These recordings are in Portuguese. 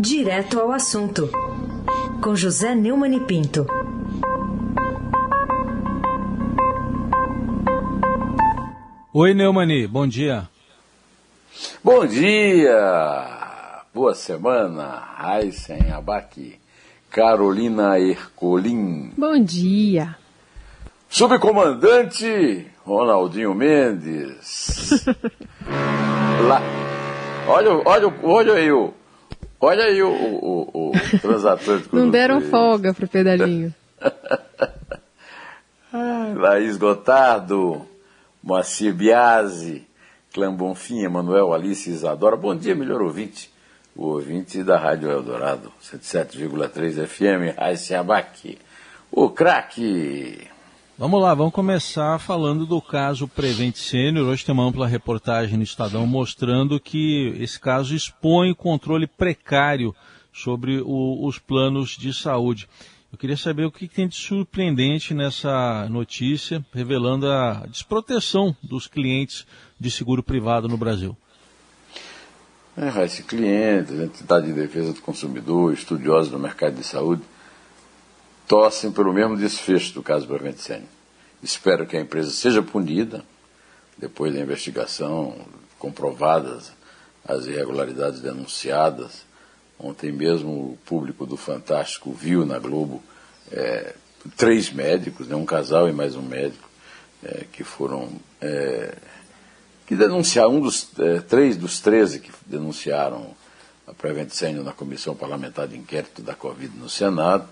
Direto ao assunto, com José Neumann e Pinto. Oi, Neumani, bom dia. Bom dia! Boa semana, Aysen Abac, Carolina Ercolim. Bom dia. Subcomandante Ronaldinho Mendes. Lá. Olha, olha, olha aí o. Olha aí o, o, o transatlântico. Não deram folga pro pedalinho. Laís Gotardo, Moacir Biasi, Clã Bonfim, Emanuel Alice Isadora. Bom dia, melhor ouvinte. O ouvinte da Rádio Eldorado, 107,3 FM, Raíssa Abac. O craque. Vamos lá, vamos começar falando do caso Prevent Sênior. Hoje tem uma ampla reportagem no Estadão mostrando que esse caso expõe o controle precário sobre o, os planos de saúde. Eu queria saber o que tem de surpreendente nessa notícia, revelando a desproteção dos clientes de seguro privado no Brasil. É, esse cliente, entidade de defesa do consumidor, estudiosos do mercado de saúde, torcem pelo mesmo desfecho do caso Senior. Espero que a empresa seja punida, depois da investigação, comprovadas as irregularidades denunciadas, Ontem mesmo o público do Fantástico viu na Globo é, três médicos, né, um casal e mais um médico, é, que foram. É, que denunciaram, um dos é, três dos treze que denunciaram a Prevent Senior na Comissão Parlamentar de Inquérito da Covid no Senado,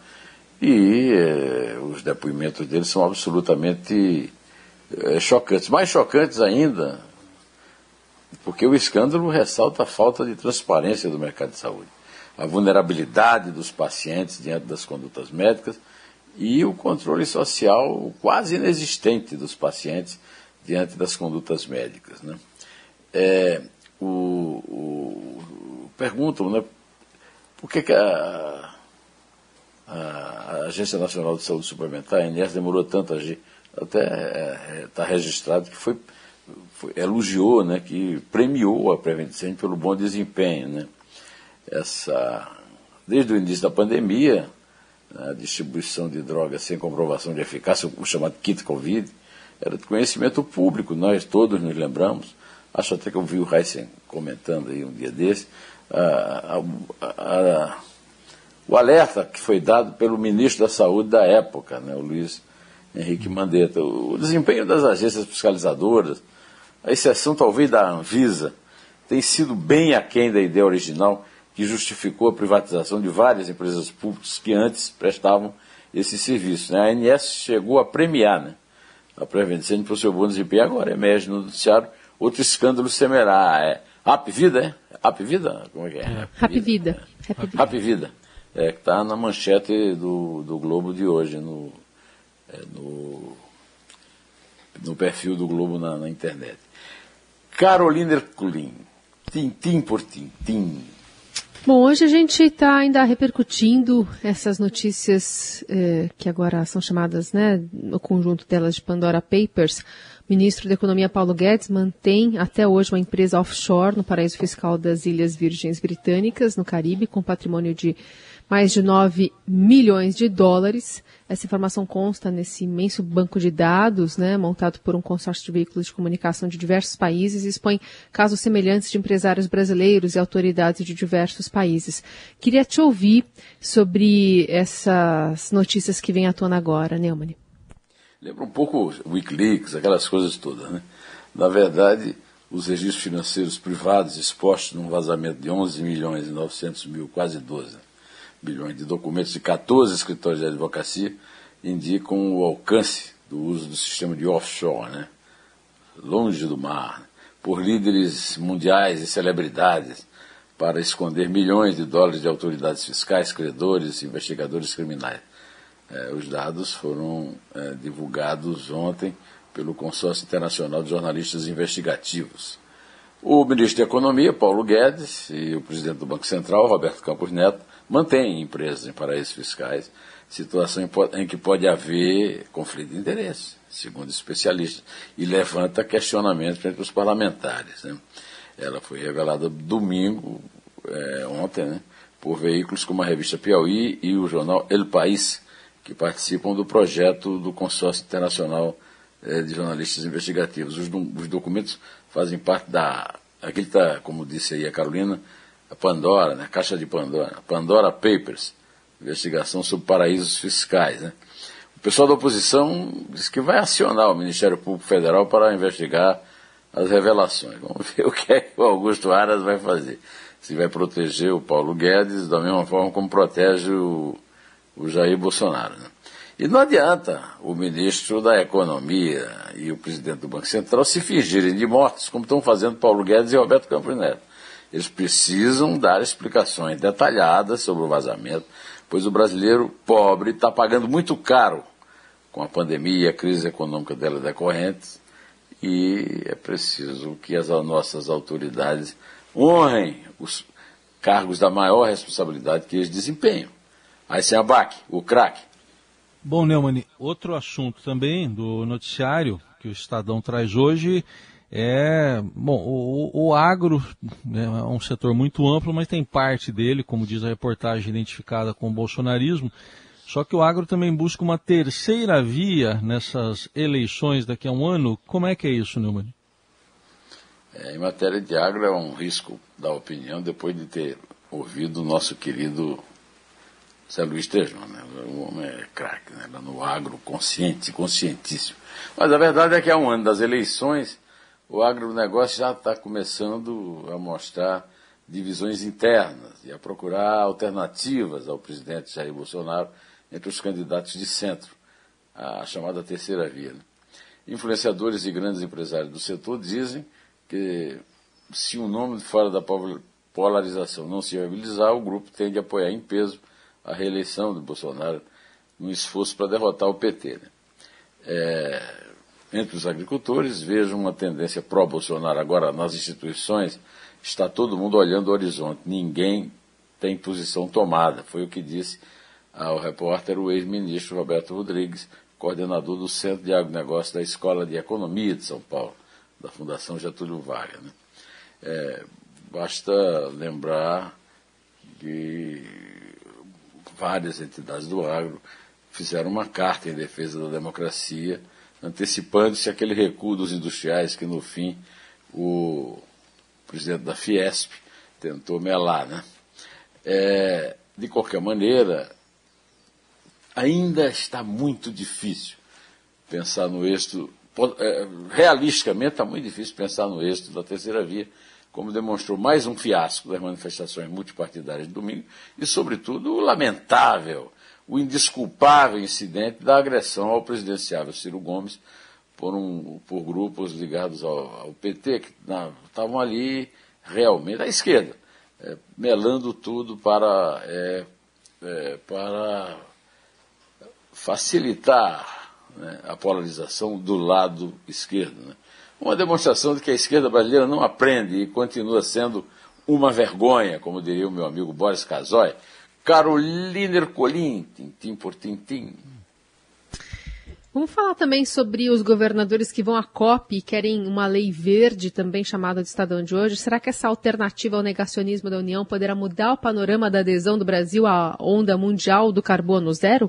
e é, os depoimentos deles são absolutamente é, chocantes. Mais chocantes ainda, porque o escândalo ressalta a falta de transparência do mercado de saúde a vulnerabilidade dos pacientes diante das condutas médicas e o controle social quase inexistente dos pacientes diante das condutas médicas. Né? É, o, o, perguntam né, por que, que a, a, Agência Nacional de Saúde Suplementar, a ANS, demorou tanto a agir. Até está é, é, tá registrado que foi, foi, elogiou, né, que premiou a Prevent pelo bom desempenho. Né? essa, desde o início da pandemia, a distribuição de drogas sem comprovação de eficácia, o chamado kit Covid, era de conhecimento público, nós todos nos lembramos. Acho até que eu vi o Heisen comentando aí um dia desse. A, a, a, o alerta que foi dado pelo ministro da Saúde da época, né, o Luiz Henrique Mandetta. O desempenho das agências fiscalizadoras, a exceção talvez da Anvisa, tem sido bem aquém da ideia original que justificou a privatização de várias empresas públicas que antes prestavam esse serviço. Né? A ANS chegou a premiar né? a Prevent por seu bom desempenho, agora emerge no noticiário outro escândalo semelhar. É Rap Vida, é? Rap Vida? Como é que é? Rap Vida. Rap Vida. É, que está na manchete do, do Globo de hoje, no, é, no, no perfil do Globo na, na internet. Carolina Ercolim, tintim por tintim. Bom, hoje a gente está ainda repercutindo essas notícias eh, que agora são chamadas, né, no conjunto delas de Pandora Papers. O ministro da Economia Paulo Guedes mantém até hoje uma empresa offshore no paraíso fiscal das Ilhas Virgens Britânicas, no Caribe, com patrimônio de mais de 9 milhões de dólares. Essa informação consta nesse imenso banco de dados, né, montado por um consórcio de veículos de comunicação de diversos países e expõe casos semelhantes de empresários brasileiros e autoridades de diversos países. Queria te ouvir sobre essas notícias que vêm à tona agora, Neumann. Lembra um pouco Wikileaks, aquelas coisas todas, né? Na verdade, os registros financeiros privados expostos num vazamento de 11 milhões e 900 mil, quase 12, bilhões de documentos de 14 escritórios de advocacia indicam o alcance do uso do sistema de offshore, né? longe do mar, por líderes mundiais e celebridades para esconder milhões de dólares de autoridades fiscais, credores investigadores criminais. É, os dados foram é, divulgados ontem pelo Consórcio Internacional de Jornalistas Investigativos. O ministro da Economia, Paulo Guedes, e o presidente do Banco Central, Roberto Campos Neto, mantém empresas em paraísos fiscais, situação em que pode haver conflito de interesse, segundo especialistas, e levanta questionamentos entre os parlamentares. Né? Ela foi revelada domingo, é, ontem, né, por veículos como a revista Piauí e o jornal El País, que participam do projeto do Consórcio Internacional eh, de Jornalistas Investigativos. Os, os, documentos fazem parte da. Aqui está, como disse aí a Carolina, a Pandora, né, a Caixa de Pandora, Pandora Papers, investigação sobre paraísos fiscais. Né. O pessoal da oposição diz que vai acionar o Ministério Público Federal para investigar as revelações. Vamos ver o que, é que o Augusto Aras vai fazer. Se vai proteger o Paulo Guedes da mesma forma como protege o, o Jair Bolsonaro. Né? E não adianta o ministro da Economia e o presidente do Banco Central se fingirem de mortos, como estão fazendo Paulo Guedes e Roberto Campos Neto. Eles precisam dar explicações detalhadas sobre o vazamento, pois o brasileiro pobre está pagando muito caro com a pandemia e a crise econômica dela decorrente, e é preciso que as nossas autoridades honrem os cargos da maior responsabilidade que eles desempenham. Aí sem abaque, o craque. Bom, Neumann, outro assunto também do noticiário que o Estadão traz hoje é, bom, o, o agro né, é um setor muito amplo, mas tem parte dele, como diz a reportagem, identificada com o bolsonarismo. Só que o agro também busca uma terceira via nessas eleições daqui a um ano. Como é que é isso, Neumann? É, em matéria de agro é um risco da opinião depois de ter ouvido o nosso querido Zé Luiz Tejão, né? O homem é craque, né? no agro, consciente, conscientíssimo. Mas a verdade é que há um ano das eleições, o agronegócio já está começando a mostrar divisões internas e a procurar alternativas ao presidente Jair Bolsonaro entre os candidatos de centro, a chamada terceira via. Né? Influenciadores e grandes empresários do setor dizem que se o nome fora da polarização não se viabilizar, o grupo tende a apoiar em peso a reeleição de Bolsonaro num esforço para derrotar o PT. Né? É, entre os agricultores, vejo uma tendência pró-Bolsonaro. Agora, nas instituições, está todo mundo olhando o horizonte, ninguém tem posição tomada. Foi o que disse ao repórter o ex-ministro Roberto Rodrigues, coordenador do Centro de Agronegócio da Escola de Economia de São Paulo, da Fundação Getúlio Vargas. Né? É, basta lembrar que várias entidades do agro fizeram uma carta em defesa da democracia, antecipando-se aquele recuo dos industriais que, no fim, o presidente da Fiesp tentou melar. Né? É, de qualquer maneira, ainda está muito difícil pensar no êxito, é, realisticamente está muito difícil pensar no êxito da terceira via, como demonstrou mais um fiasco das manifestações multipartidárias de domingo, e, sobretudo, o lamentável, o indesculpável incidente da agressão ao presidenciável Ciro Gomes por, um, por grupos ligados ao, ao PT, que estavam ali realmente à esquerda, é, melando tudo para, é, é, para facilitar né, a polarização do lado esquerdo. Né? Uma demonstração de que a esquerda brasileira não aprende e continua sendo uma vergonha, como diria o meu amigo Boris Casoy. Carolina Ercolim, tintim por tintim. Vamos falar também sobre os governadores que vão à COP e querem uma lei verde, também chamada de Estadão de hoje. Será que essa alternativa ao negacionismo da União poderá mudar o panorama da adesão do Brasil à onda mundial do carbono zero?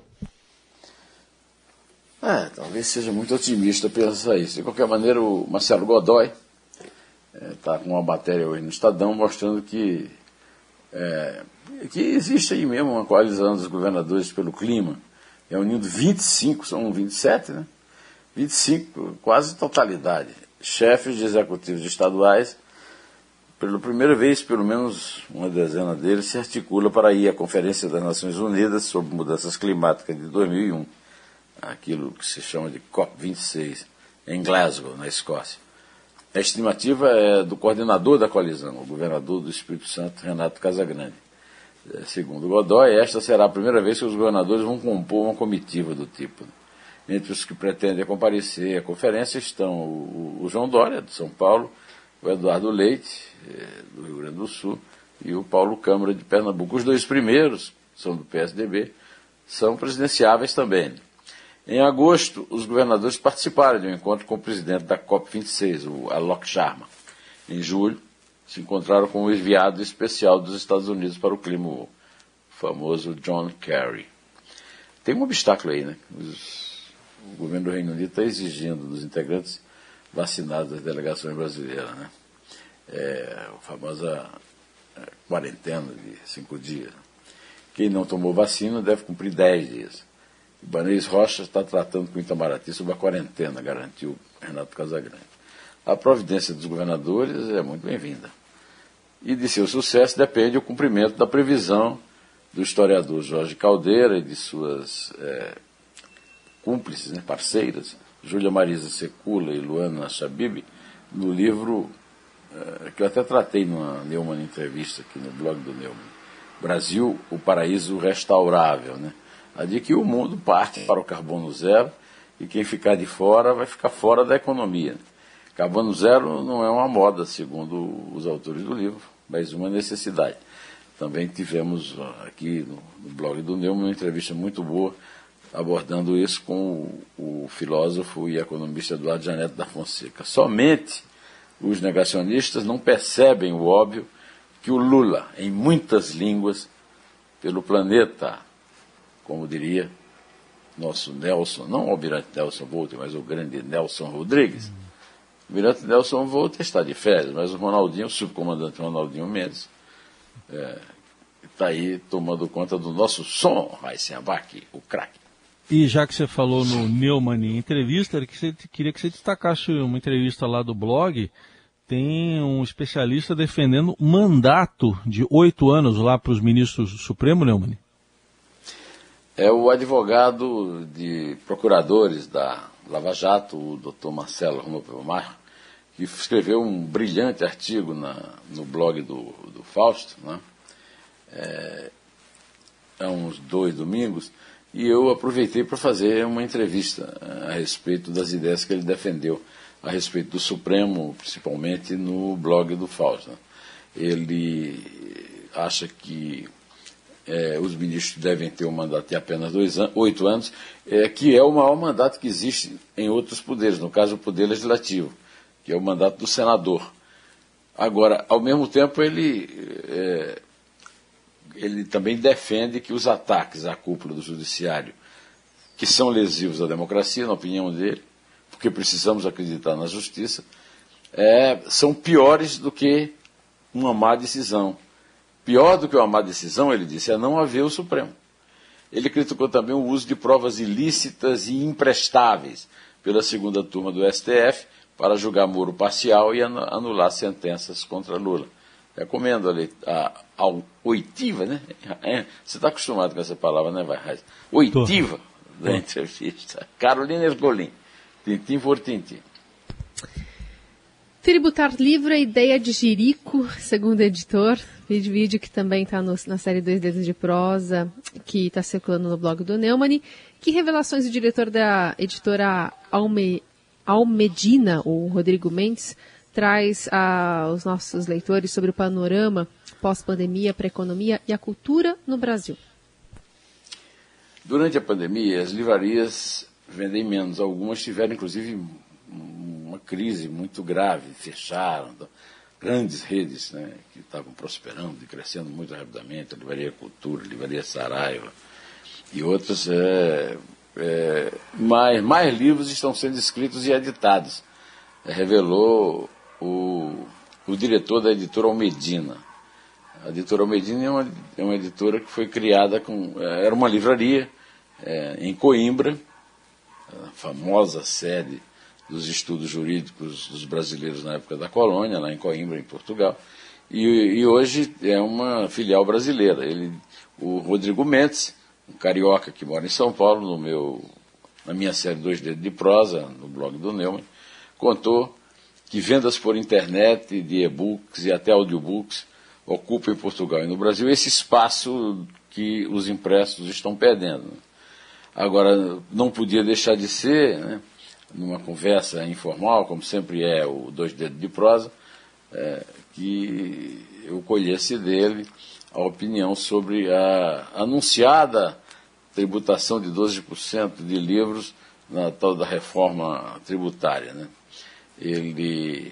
É, talvez seja muito otimista pensar isso. De qualquer maneira, o Marcelo Godoy está é, com uma matéria hoje no Estadão mostrando que, é, que existe aí mesmo uma coalizão dos governadores pelo clima, reunindo 25, são 27, né? 25, quase totalidade, chefes de executivos estaduais. Pela primeira vez, pelo menos uma dezena deles se articula para ir à Conferência das Nações Unidas sobre Mudanças Climáticas de 2001 aquilo que se chama de COP26, em Glasgow, na Escócia. A estimativa é do coordenador da coalizão, o governador do Espírito Santo, Renato Casagrande. É, segundo Godoy, esta será a primeira vez que os governadores vão compor uma comitiva do tipo. Entre os que pretendem comparecer à conferência estão o, o João Dória, de São Paulo, o Eduardo Leite, é, do Rio Grande do Sul, e o Paulo Câmara, de Pernambuco. Os dois primeiros, são do PSDB, são presidenciáveis também. Em agosto, os governadores participaram de um encontro com o presidente da COP26, o Alok Sharma. Em julho, se encontraram com o enviado especial dos Estados Unidos para o clima, famoso John Kerry. Tem um obstáculo aí, né? Os, o governo do Reino Unido está exigindo dos integrantes vacinados das delegações brasileiras, né? É, a famosa é, quarentena de cinco dias. Quem não tomou vacina deve cumprir dez dias. Ibanez Rocha está tratando com Itamaraty sobre a quarentena, garantiu Renato Casagrande. A providência dos governadores é muito bem-vinda. E de seu sucesso depende o cumprimento da previsão do historiador Jorge Caldeira e de suas é, cúmplices, né, parceiras, Júlia Marisa Secula e Luana Chabib, no livro é, que eu até tratei numa Neumann entrevista aqui no blog do Neumann. Brasil, o paraíso restaurável, né? A de que o mundo parte para o carbono zero e quem ficar de fora vai ficar fora da economia. Carbono zero não é uma moda, segundo os autores do livro, mas uma necessidade. Também tivemos aqui no, blog do Neumann uma entrevista muito boa abordando isso com o, filósofo e economista Eduardo Janete da Fonseca. Somente os negacionistas não percebem o óbvio que o Lula, em muitas línguas, pelo planeta, como diria nosso Nelson, não o almirante Nelson Volter, mas o grande Nelson Rodrigues. O almirante Nelson Volter está de férias, mas o Ronaldinho, o subcomandante Ronaldinho Mendes, está é, aí tomando conta do nosso som, Abac, o craque. E já que você falou no Neumann em entrevista, queria que você destacasse uma entrevista lá do blog. Tem um especialista defendendo mandato de oito anos lá para os ministros do Supremo, Neumann é o advogado de procuradores da Lava Jato, o doutor Marcelo Romopelmar, que escreveu um brilhante artigo na, no blog do, do Fausto, né? é, há uns dois domingos, e eu aproveitei para fazer uma entrevista a respeito das ideias que ele defendeu a respeito do Supremo, principalmente no blog do Fausto. Né? Ele acha que é, os ministros devem ter um mandato de apenas dois an oito anos, é, que é o maior mandato que existe em outros poderes, no caso o poder legislativo, que é o mandato do senador. Agora, ao mesmo tempo, ele, é, ele também defende que os ataques à cúpula do judiciário, que são lesivos à democracia, na opinião dele, porque precisamos acreditar na justiça, é, são piores do que uma má decisão Pior do que uma má decisão, ele disse, é não haver o Supremo. Ele criticou também o uso de provas ilícitas e imprestáveis pela segunda turma do STF para julgar Moro parcial e anular sentenças contra Lula. Recomendo a, a, a oitiva, né? É, você está acostumado com essa palavra, né, vai? Oitiva Tô. da entrevista. Carolina Ercolim, tintim por tintim. Tributar livre a ideia de Jerico, segundo o editor. Vídeo, vídeo que também está na série Dois Dedos de Prosa, que está circulando no blog do Neumann. Que revelações o diretor da editora Alme, Almedina, o Rodrigo Mendes, traz aos nossos leitores sobre o panorama pós-pandemia para a economia e a cultura no Brasil? Durante a pandemia, as livrarias vendem menos. Algumas tiveram, inclusive, uma crise muito grave, fecharam. Grandes redes né, que estavam prosperando e crescendo muito rapidamente, a Livraria Cultura, a Livraria Saraiva e outras. É, é, mais, mais livros estão sendo escritos e editados, é, revelou o, o diretor da editora Almedina. A editora Almedina é uma, é uma editora que foi criada com. É, era uma livraria é, em Coimbra, a famosa sede dos estudos jurídicos dos brasileiros na época da colônia, lá em Coimbra, em Portugal. E, e hoje é uma filial brasileira. Ele, o Rodrigo Mendes, um carioca que mora em São Paulo, no meu, na minha série Dois Dedos de Prosa, no blog do Neumann, contou que vendas por internet de e-books e até audiobooks ocupam em Portugal e no Brasil esse espaço que os impressos estão perdendo. Agora, não podia deixar de ser, né, numa conversa informal, como sempre é o Dois Dedos de Prosa, é, que eu colhesse dele a opinião sobre a anunciada tributação de 12% de livros na tal da reforma tributária. Né? Ele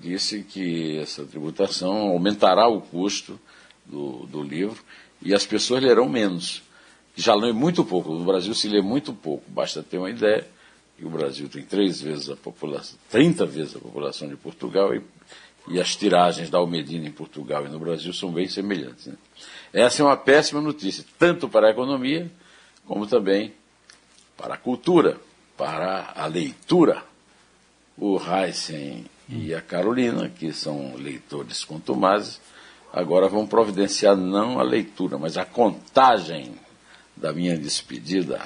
disse que essa tributação aumentará o custo do, do livro e as pessoas lerão menos. Já lê muito pouco. No Brasil se lê muito pouco. Basta ter uma ideia que o Brasil tem três vezes a população, 30 vezes a população de Portugal e, e as tiragens da Almedina em Portugal e no Brasil são bem semelhantes. Né? Essa é uma péssima notícia, tanto para a economia como também para a cultura, para a leitura. O Heisen e a Carolina, que são leitores contumazes, agora vão providenciar não a leitura, mas a contagem da minha despedida.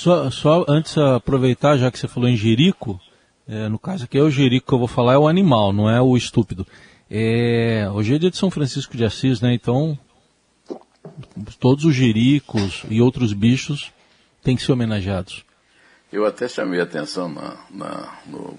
Só, só antes aproveitar, já que você falou em Jerico, é, no caso aqui é o Jerico que eu vou falar, é o animal, não é o estúpido. É, hoje é dia de São Francisco de Assis, né? Então, todos os jericos e outros bichos têm que ser homenageados. Eu até chamei a atenção na, na, no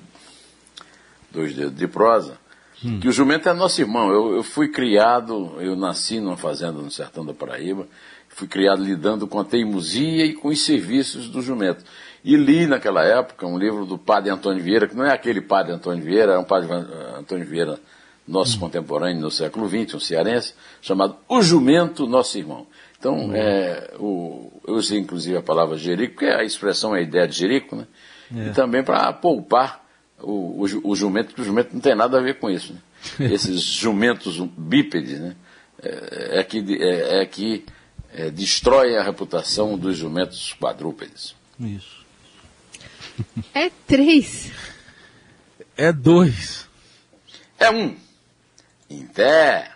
Dois Dedos de Prosa, hum. que o jumento é nosso irmão. Eu, eu, fui criado, eu nasci numa fazenda no sertão da Paraíba, fui criado lidando com a teimosia e com os serviços do jumento. E li naquela época um livro do padre Antônio Vieira, que não é aquele padre Antônio Vieira, é um padre Antônio Vieira, nosso hum. contemporâneo no século XX, um cearense, chamado O Jumento Nosso Irmão. Então, hum. é, o, eu usei inclusive a palavra jerico, porque a expressão é a ideia de jerico, né? É. E também para poupar o, o, o, jumento, porque o jumento não tem nada a ver com isso. Né? Esses jumentos bípedes, né? É, é que, é, é que é, destroem a reputação dos jumentos quadrúpedes. Isso. É três. É dois. É um. Em pé.